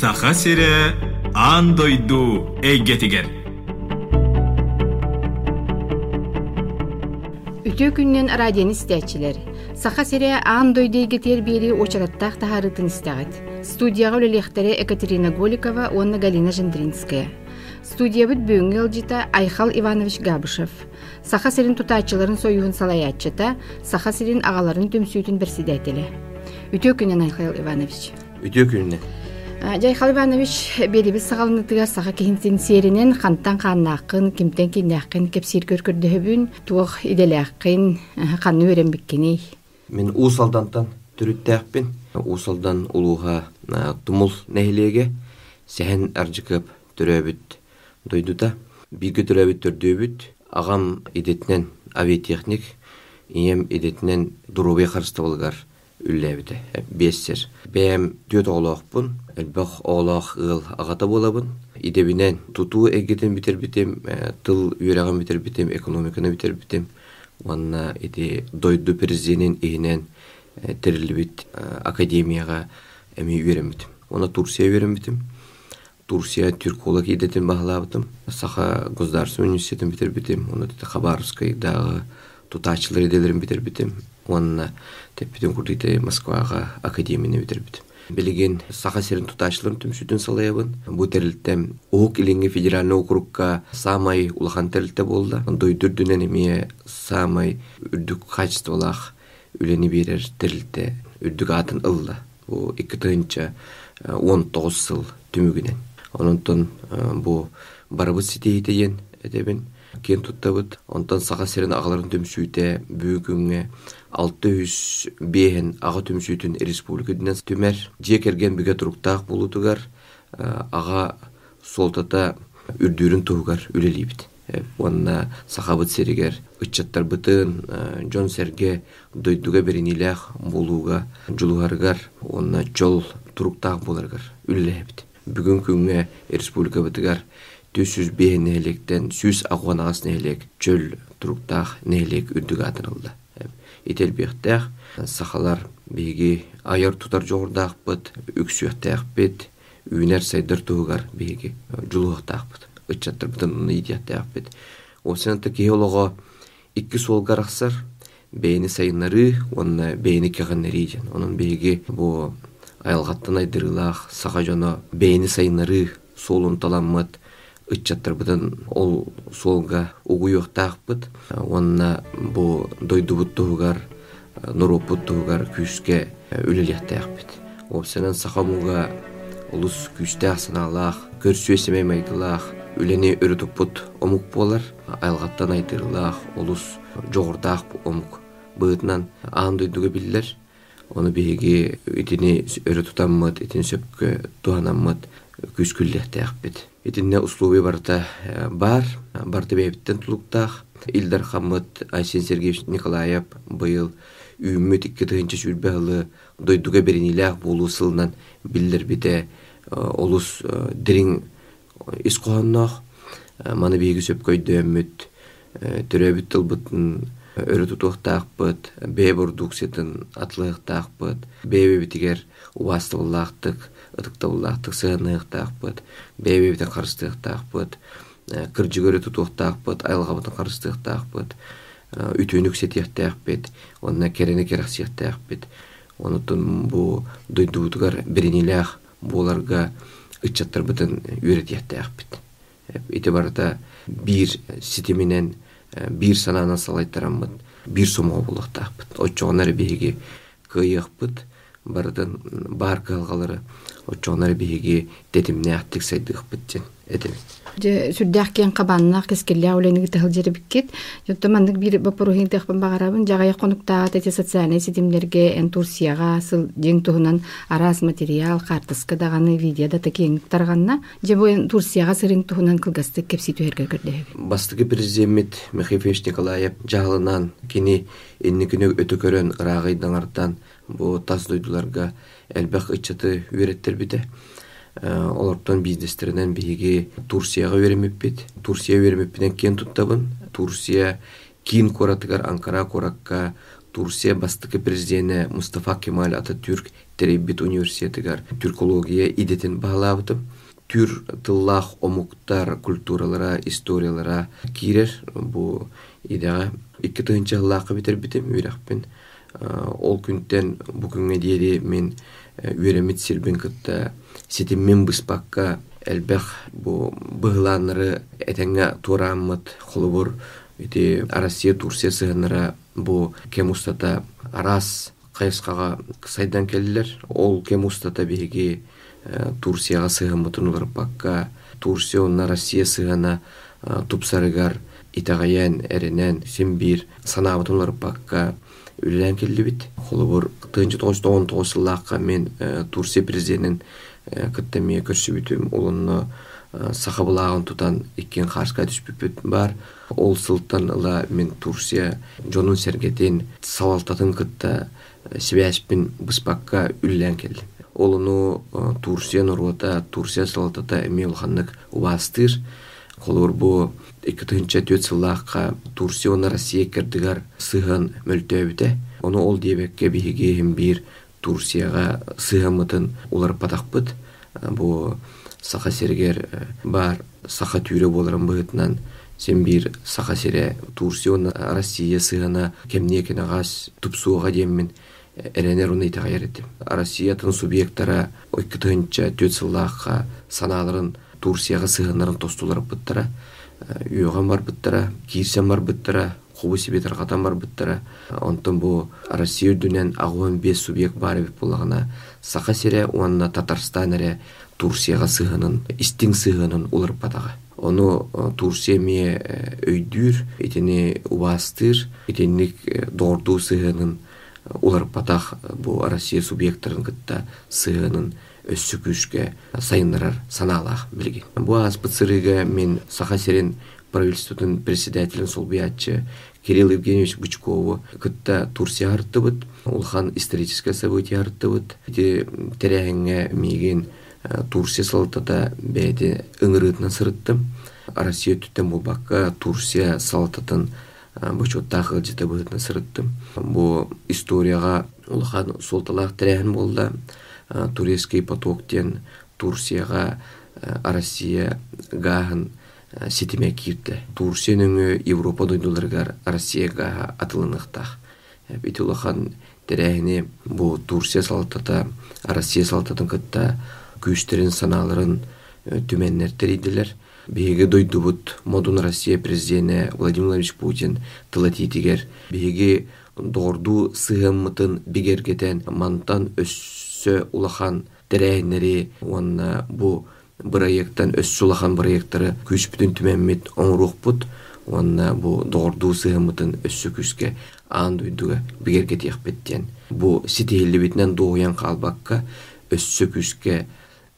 саха сире аан дойду эйгетигер Үтө күннен радионы истәчилер. Саха сере аан дойдейге тер бери очараттах тахарытын истәгәт. Студияга үлелехтере Екатерина Голикова, онна Галина Жендринская. Студиябыт бүгүнгү ылжыта Айхал Иванович Габышев. Саха серин тутаачыларын союхун салаяччыта, саха серин агаларын төмсүүтүн берсидәтеле. Үтө күннен Айхал Иванович. Үтө күнне. Жайхал Иванович белибиз сагалынытыга саха кихинтин серинен хантан каннаакын, кимтен киннәакын кепсир көркөрдөһөбүн, туох иделәакын, канны өренбиккени. Мен уусалдантан түрүттääкпин. Уусалдан улууга тумул нехилеге сәһен аржыкып төрөбүт дойдута. Биге төрөбүт төрдөбүт. Агам идетнен авиатехник, ием идетнен дурубе карысты болгар үлләбите. Бессер. Бәм дөт оолоокпун. Элбах оолоок ыл агата болабын. Идебинен тутуу эгетен битер битем, э, тыл үйрәгән битер битем, экономиканы битер битем. Ванна ити дойду президентин ихинен терилбит академияга эми үйрән битем. Она Турция үйрән битем. Турция түрколог идетен баһалабытым. Саха государственный университетин битер битем. Оны тете Хабаровской дагы тутачлар иделерин битер битем. Онна теппитен курдите Москвага академияны битер битем. Билеген саха серин тутачларын түмсүтүн салаябын. Бу терилтем Оок илинге федеральный округка самай улахан терилте болду. Дойдурдунен эме самай үрдүк качестволах үлени берер терилте үрдүк атын ылла. Бу 2 19 сыл түмүгүнен. Ононтон бу барабыт ситейтеген эдебин кен туттабыт. Онтон саха серин агаларын төмсүүтэ бүгүнгө 600 бehen ага төмсүүтүн республика дүнен түмер же керген бүге туруктаак болутугар ага солтата үрдүүрүн тугар үлелибит. Онна сахабыт серигер ыччаттар бытын жон серге дойдуга беринилях болууга жулугаргар онна жол туруктаак боларгар үлелебит. Бүгүн күнгө республика бытыгар 400 бehen нелектен 100 агуан агас нелек жөл туруктаак нелек үрдүг атырылды. Ител бехтэх сахалар биги аяр тутар жогордаакпыт, үксүөхтээкпит, үйнер сайдар тугар биги жулуохтаакпыт. Ыччаттар бытын уну идиаттаакпит. Осынты геолого икки солгар аксар бейни сайыннары, онна бейни кегеннери жан. Онун биги бу айылгаттан айдырылах, саха жоно бейни сайыннары солун таламмыт, ыччаттар бытын ол солга угуйуохтаакпыт. Онна бу дойдубут тугар, нурупут тугар күскө үлелияттаакпит. Осынын сахамуга улус күстәк саналах, көрсүесеме майдылах, үлени өрүтүппут омук болар, айылгаттан айдырылах, улус жогордаак омук быытынан аан дойдуга биллер. Оны биги итини өрө тутаммыт, итини сөпкө туанаммыт, күскүллехтээкпит. Итинне услуби барта бар, барты бейбиттен тулуктаах. Илдар Хаммыт Айсен Сергеевич Николаев быйыл үймөт икки тыгынча сүрбәлы дойдуга беринилях болуу сылынан биллер бите олус дирин искооннох маны биги сөпкөйдөммүт төрөбүт тылбытын өрө тутуктаакпыт бээ бурдуксетін атлыктаакпыт бээбебитигер убастыбылаактык ытыктабылаактык сыаныктаакпыт бээбебитен карыстыктаакпыт кыржыгөрө тутуктаакпыт айылгабытын карыстыктаакпыт үтүүнүк сетияктаакпит онна керене керахсияктаакпит онутун бу дойдубутугар биринилях буларга ыччаттар бытын үйрөтияктаакпит ити барата бир ситиминен бир санаана салайттараммыт бир сомго булактаакпыт оччоонары биһиги кыйыакпыт барытын бар кыалгалары оччоонары биһиги тетимнеактик сайдыахпыт ден эдемит Же сүрдәк кен кабаннак кескелле ауленик тахыл жери биккет. Жотто мандык бир бапорухин тахпын багарабын жагая конукта тети социальный сетимлерге эн Турцияга сыл жең туһунан арас материал картыска даганы видео да такен тарганна же бу эн Турцияга сырын туһунан кылгасты кепси түһәргә көрдө. Бастыгы президент Михаил Николаев жаалынан кини энникине өтө көрөн ырагыйдан артан бу тас дойдуларга элбек ыччаты үйреттер бите. Олортон бизнестеринен биһиги Турцияга беремеппит. Турция беремеппинен кен туттабын. Турция кин коратыгар Анкара коракка Турция бастыкы президенті Мустафа Кемаль Ататүрк Теребит университетігер түркология идетін бағалабытым. Түр тыллах омуктар культуралара, историялара кирер бу идеға. Икки тыгынча ыллақы бітер бітім үйрақпен. Ол күнтен бу күнге дейді мен үйремет сирбен кытта сетіммен бұспаққа әлбәқ бу бұғыланыры әтәңе тураммыт холубур ити Россия Турция сыгыныра бу кем устата арас кайыскага сайдан келдилер ол кем устата биги э, турцияга сыгынмытын улар бакка турция онна россия сыгана э, тупсарыгар итагаян эренен симбир санаабытын үллән келдибит холобур тыгынчы тогуз жүз он тогуз жыллаакка мен э, турция президентин кыттамия көрсүбүтүм. Улунну сахабылагын тутан иккен харска түспүпүт бар. Ол сылттан ыла мен турция жонун сергетин савалтатын кытта связьпин быспакка үллән келди олуну турция нуруата турция салатата эми улханнык убастыр. Холур тыгынча төт сыллаакка турция оны россия кердигар сыган мөлтөөбүте ону ол диэбекке биһиги бир турцияга сыгамытын улар патакпыт бу саха сергер бар саха түйрө боларын быытынан сен бир саха сере турсион россия сыгана кемне экен агас тупсууга деммин эренер уну итага еретим россиятын субъекттара ойкытынча төт сыллаакка санааларын турцияга сыганарын тостулар быттара үйөгөн бар быттара кирсен быттара кубу таркатан бар быттара онтон бу россия дүнен агуон бес субъект бар эбит булагана саха сере уанна татарстан эре турцияга сыганын истиң сыганын улар батага ону э, турция мие э, өйдүр итини убастыр итинник э, доордуу сыганын улар батах бу россия субъекттарын кытта өссүкүшкө сайынырар санаалаах билген бу аспыцырыга мен саха серен правительствотун председателин солбиятчы Кирилл Евгеньевич Бычкову кытта Турция арттыбыт, улхан историческое событие арттыбыт. Теряхенге миген Э, турция салтата бәйді ыңырытынан сырыттым россия түттен бұл баққа турция салтатын э, бычоттағы жете бұғытына сырыттым бұл историяға улахан солталақ тірәхін болды. э, турецкий потоктен турцияға россия гахын сетиме кирді турцияның европа дойдуларгар россия бит улахан тірәхіне бұл турция салтата россия салтатын кытта күштерин санааларын э, түменнертер идилер биһиги дойдубут модун россия президенти владимир владимирович путин тылатитигер биһиги дорду сыгыммытын бигергетен мантан өссө улахан терээнери уонна бу проекттан өссө улахан проекттары күч бүтүн түменмит оңрухпут уонна бу дорду сыгыммытын өссө күчке аан дуйдуга бигергетиякпеттен бу ситиһиллибитинен дууян каалбакка өссө күчке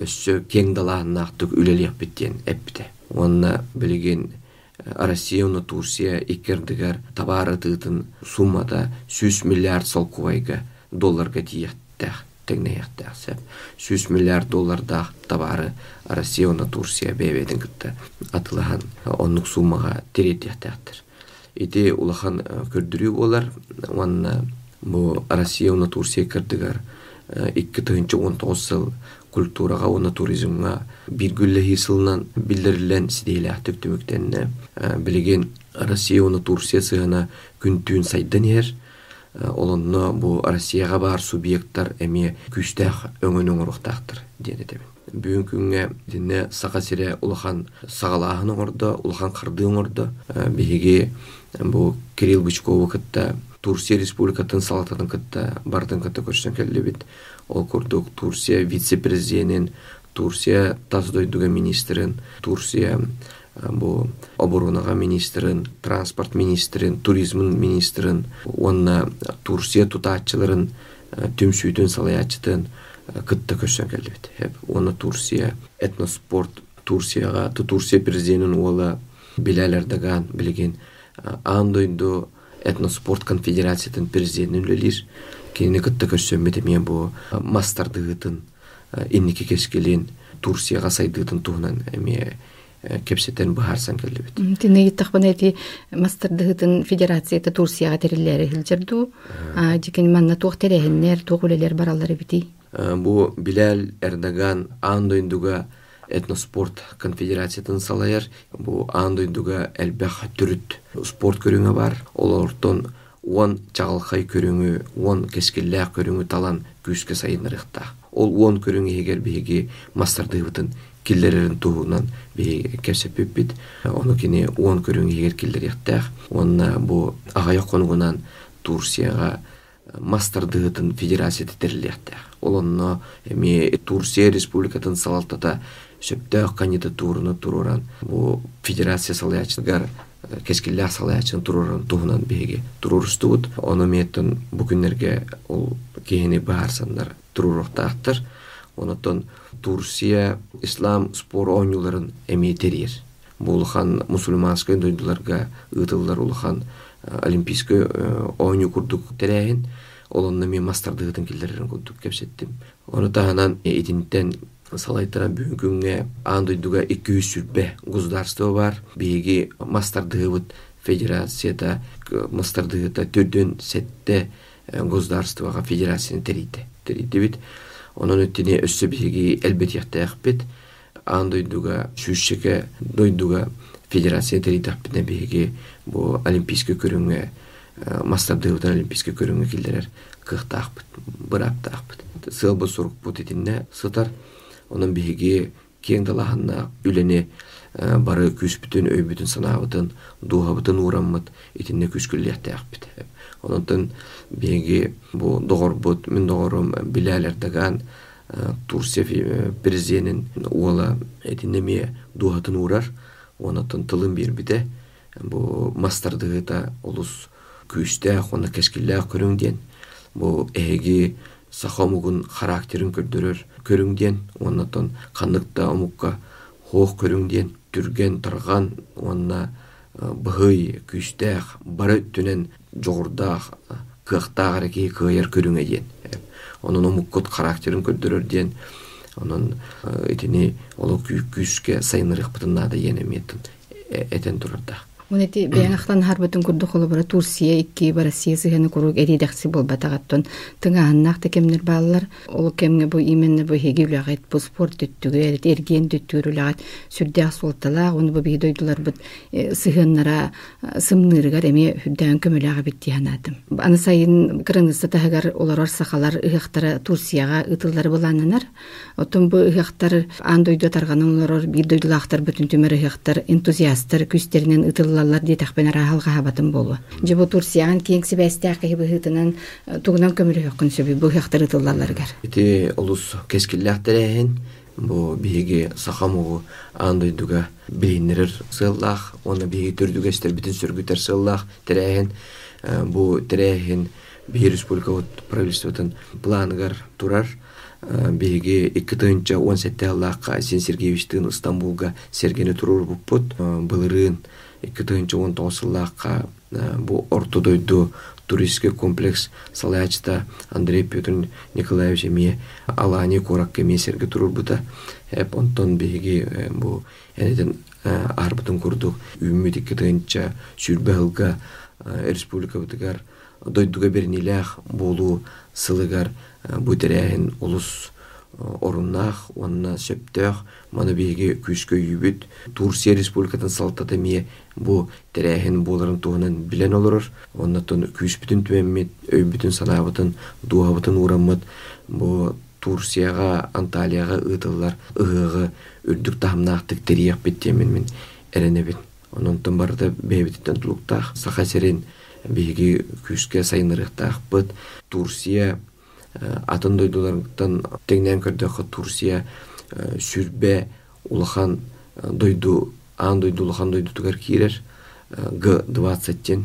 өссө кең далааннаахтык үлелиэхпиттиэн эппите. Уонна билигин э, Россия уна Турция иккердигер табаарытыытын суммада сүз миллиард солкубайга долларга тиехтэх тегнеяхтэх сеп сүз миллиард доллардаах табаары Россия уна Турция бебедин кытта атылахан оннук суммага тиретиэхтэхтер ити улахан э, көрдүрүү болар. Уанна бу Россия уна Турция кырдыгар икки тыгынчы он тогуз сыл культурага уна туризмга биргүлле сылынан билдирилен сидейлах түктүмүктенне билеген Россия уна Турция сыгана күнтүүн сайдан ер. Олонно бу Россияга бар субъекттар эми күстах өңөн оңуруктактыр диэне тебин бүгүнкү күнгө дине сака сире улахан сагалаахын оңордо улахан кырды оңордо. Биһиги бу Кирилл Бычков кытта Турция республикатын салататын кытта бардын кытта көрсөн келдибит ол курдук турция вице президентин турция таздойдуга министрин турция бу оборонага министрин транспорт министрин туризмин министрин онна турция тутаатчыларын түмсүүтүн салаячытын кытта көчсөн келдибит оны турция этноспорт турцияга турция президентин уола билалер даган билген андойду этноспорт конфедерациятын президентин үлелир кини кытта көссөммете мен бу мастардыгытын инники кескелин турцияга сайдыгытын туунан эми кепсетен бахарсан келлибит Тине иттахпан эти мастырдыгытын федерацията Турцияга териллери хилжерду. А дикен манна туох терехиннер, туох үлелер бараллары бити. бу Билал Эрдоган андойндуга этноспорт конфедерациятын салайар бу андойндуга элбэх түрүт спорт көрүңө бар олортон он чагалхай көрүңү он көрүңү талан күүскө сайынырыхта ол он көрүңү егер биги мастардыыбытын киллерерин туунан кепсеппиппит ону кини он көрүңү егер киллер яхтаах онна бу агая конугунан турцияга мастардыытын федерация тетерлиэхтаах ол онно эми турция республикатын салалтата сөптөөх кандидатураны туруран бу федерация салаячыгар кескиллээх салаячын туруран туһунан биһиги турурустубут ону миэттен бу күннерге ол киһини баарсаннар турурухтаахтар онотон турция ислам спор ойнуларын эми терир булхан мусульманская дойдуларга ытыллар улахан олимпийский ойну курдук терээхин олонно мен мастардыгытын киллерин курдук кепсеттим ону таанан итинтен салайтара бүгүнгүнгө андойдуга эки жүз сүрбе государство бар. Биги мастардыгыбыт федерацияда мастардыгыта төрдөн сетте государствога федерацияны терийде терийдебит онон өттүне өссө биги элбет яктаякпит андойдуга сүүшчеке дойдуга федерация терийдакпитне биги бу олимпийский көрүнгө мастардыгыбытын олимпийский көрүнгө килдерер кыхтаакпыт быраптаакпыт сылбы сурукпут итинне сытар. Онон биһиги кең далаһынна үлене бары күспүтүн өйбүтүн санаабытын дуухабытын ураммыт итинне күскүллиэхтээхпит ононтон биһиги бу доҕорбут мин доҕорум билээлердаган турция президентин уола этинне мие дуухатын урар. Онотон тылын биирбите бу мастардыгыта олус күүстээх уонна кескиллээх көрүң диэн бу эһиги сахомугун характерин көрдөрөр көрүңден. Оннотон каныкта омукка хоох көрүңден түрген тарган онна быһый күстәэх бары түнен жогурдаах кыахтаагар ки кыайар көрүңе диен онун омуккут характерин көрдөрөр диен онун итини оло күскө сайынырыхпытыннаада енемиетин этен турарда. Унети бэңахтан харбытын курдук холобора Турция икки Россия сыганы курук эридахси болбатагаттон тыңааннах текемнер баалар ол кемге бу именно бу хеги улагайт бу спорт түттүгү эрит эрген түттүгүр улагайт сүрдэх суолтала уну бу биги дойдулар бут сыгыннара сымнырыгар эми хүддаан көмөлага битти ханатым аны сайын кырыныста тахагар олорор сахалар ыхактара Турцияга ытыллары булананар отун бу ыхактар ан дойду тарганын олорор бир дойдулахтар бүтүн түмөр ыхактар энтузиасттар күстеринен ытыллалар диэтахпен араахалга хабатын болу же бу Турциян кеңси бэстээхи быхытынан тугунан көмөлө хөккүн сөбү бу ыхактар ытыллаларыгар ити олус кескиллэхтерээхин бу биһиги сахамугу аандойдуга билиннерер сыыллаах оны биһиги төрдүгө истербитин сөргүтер сыыллаах терээхин бу терээхин биһи республика правительствотун планыгар турар биһиги икки тыынча он сетте аллаакка Асен Сергеевичтин Стамбулга сергени турур буппут былырыын икки тыынча он тогуз сыллаакка бу ортодойду туристский комплекс салаячта Андрей Петр Николаевич эми алаани курак эми серге турурбута эп онтон биги бу энеден арбытын курдук. Үмүт икки тыынча сүрбе ылга республика бутыгар дойдуга бернилях болу сылыгар бутеряхин улус оруннах онна сөптөх мана биги күскө үйбүт Турция республикатын салтата мие бу теряхин боларын туһунан билен олорор. Оннотон күспүтүн түмеммит өйбүтүн санаабытын дуабытын ураммыт. Бу Турцияга Анталияга ытыллар ыгыгы үрдүк тахамнаахтык терияк биттемен мен эренебин ононтон барда бэбититтен тулуктаах саха биги күскө сайынырыктаахпыт Турция атын дойдулардан теңнен көрдөкө Турция сүрбе улахан дойду ан дойду улахан дойду тугар кирер г двадцаттен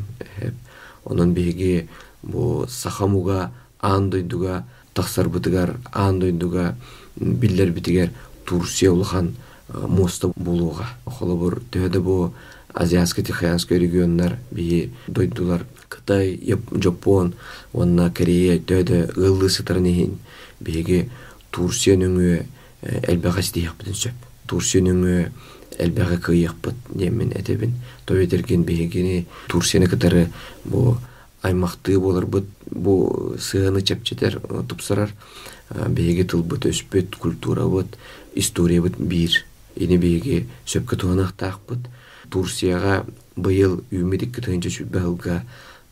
онон биги бу сахамуга ан дойдуга тахсарбытыгар ан дойдуга биллер битигер Турция улахан моста болууга холобур төһөдө бу азиатско тихоокеанский регионнар бии дойдулар. Кытай жапон онна корея төдө ыллы сытарнихин биги турция нөңү элбегас диякпытын сөп. Турция нөңү элбэҕэ кыйыахпыт диэммин этебин. Товетерген биһигини турсияны кытары бу аймактыы боларбыт бу сыаны чепчетер тупсарар. Биһиги тылбыт өспүт культурабыт историябыт биир ини биһиги сөпкө туанахтаахпыт турсияга быйыл үмидик кытыынча сүббэхылга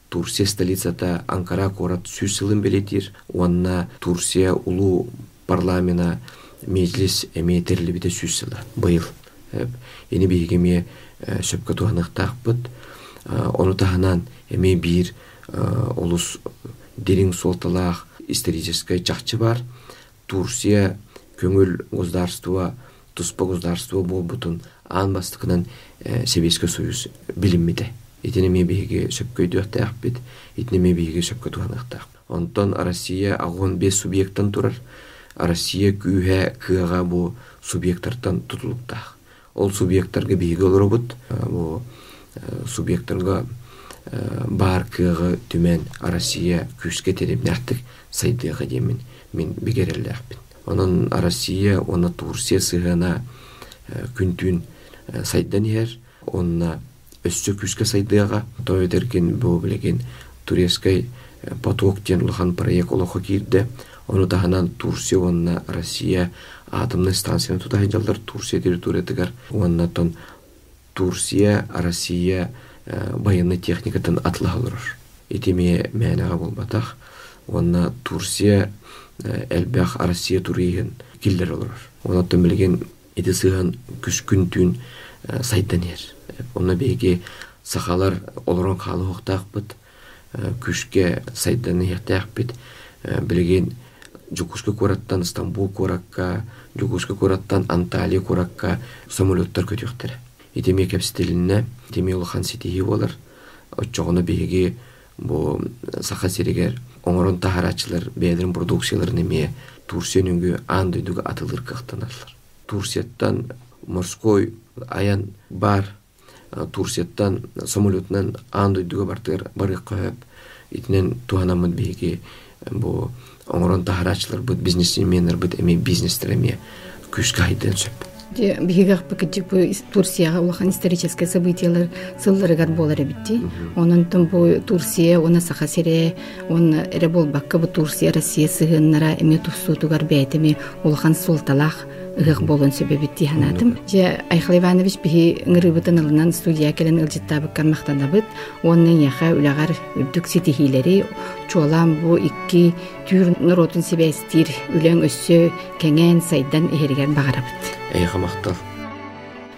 Турсия столицата Анкара корат сүз сылын белетир. Уанна Турсия улуу парламена межилис эметерли бите сүз сыла. Быйыл. Эни бейгеме сөпкө туанықтақпыт. Оны таханан эме бир олус дерин солталақ исторической чакчы бар. Турсия көңіл государство, туспа государство болбутун ан бастыкынан Советский Союз билинмиде. Итинеме биһиги сөпкөйдүөхтээхпит, итинеме биһиги сөпкө туанахтаах. Онтон Россия агон бес субъекттан турар. Россия күүһэ кыага бу субъекттартан тутулуктаах. Ол субъекттарга биһиги олоробут, бу субъекттарга бар кыага түмен Россия күскө теремнәхтик сайдыга демин мен бигерелләхпин. Онон Россия, оны Турция сыгана күнтүн сайдан ер, онна өссө күскө сайдыага тоедерген бу билеген турецкай э, поток ден улахан проект олохо кирде ону таханан турция онна россия атомный станцияны тутахын жалдар турция территориятыгар оннатон турция россия э, военный техникатын атлахалырыр итиме мәнага болбатах онна турция элбах россия турийген киллер олорор онаттан билген ити сыган күскүн түн сайдан ер Оны беге сахалар олорон халы хоқтақпыт, күшке сайданы яқтақпыт, білген Жукушка кораттан Стамбул коракка, Жукушка кораттан Анталия коракка самолеттар көтіқтір. Итеме кәпстелінне, итеме улахан сетихи болар. Отчоғына беге бу саха серегер оңорон тахарачылар бедрин продукцияларын эме Турсия нүнгө андойдуга атылыр кыктаналар. Турсияттан морской аян бар турсияттан самолетнан андойдуга бартыр барык коеп итинен туанамын биги бу оңорон тахарачылар бут бизнесменнер бут эми бизнестер эми күшкө айдын сөп. Бигегах пакетик бу Турцияга улахан исторический событиялар сылларыгар болар битти. Онун тун бу Турция, она сахасере, он эре болбакка бу Турция Россия сыгыннара эми туфсутугар бәйтеми улахан султалах ыгык болон сөбөбүт ханатым. Же Айхал Иванович бихи ыңырыбытын ылынан студия келен ылжыттабыккар мактанабыт. Онын яха улагар үрдүк ситихилери чуалам бу икки түр нуротун себестир үлөң өссө кеңен сайдан эхерген багарабыт. Эйха мактал.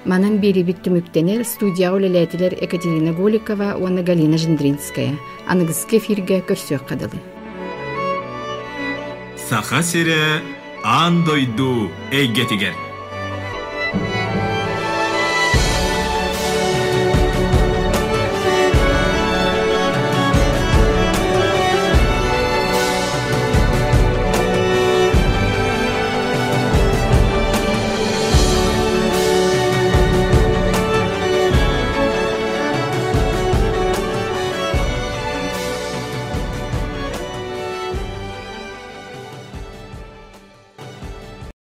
Манан бери бит түмүктенер студия үлелетилер Екатерина Голикова, оны Галина Жиндринская. Аныгыске фирге көрсөк кадалы. Саха сире андойду эйгетигер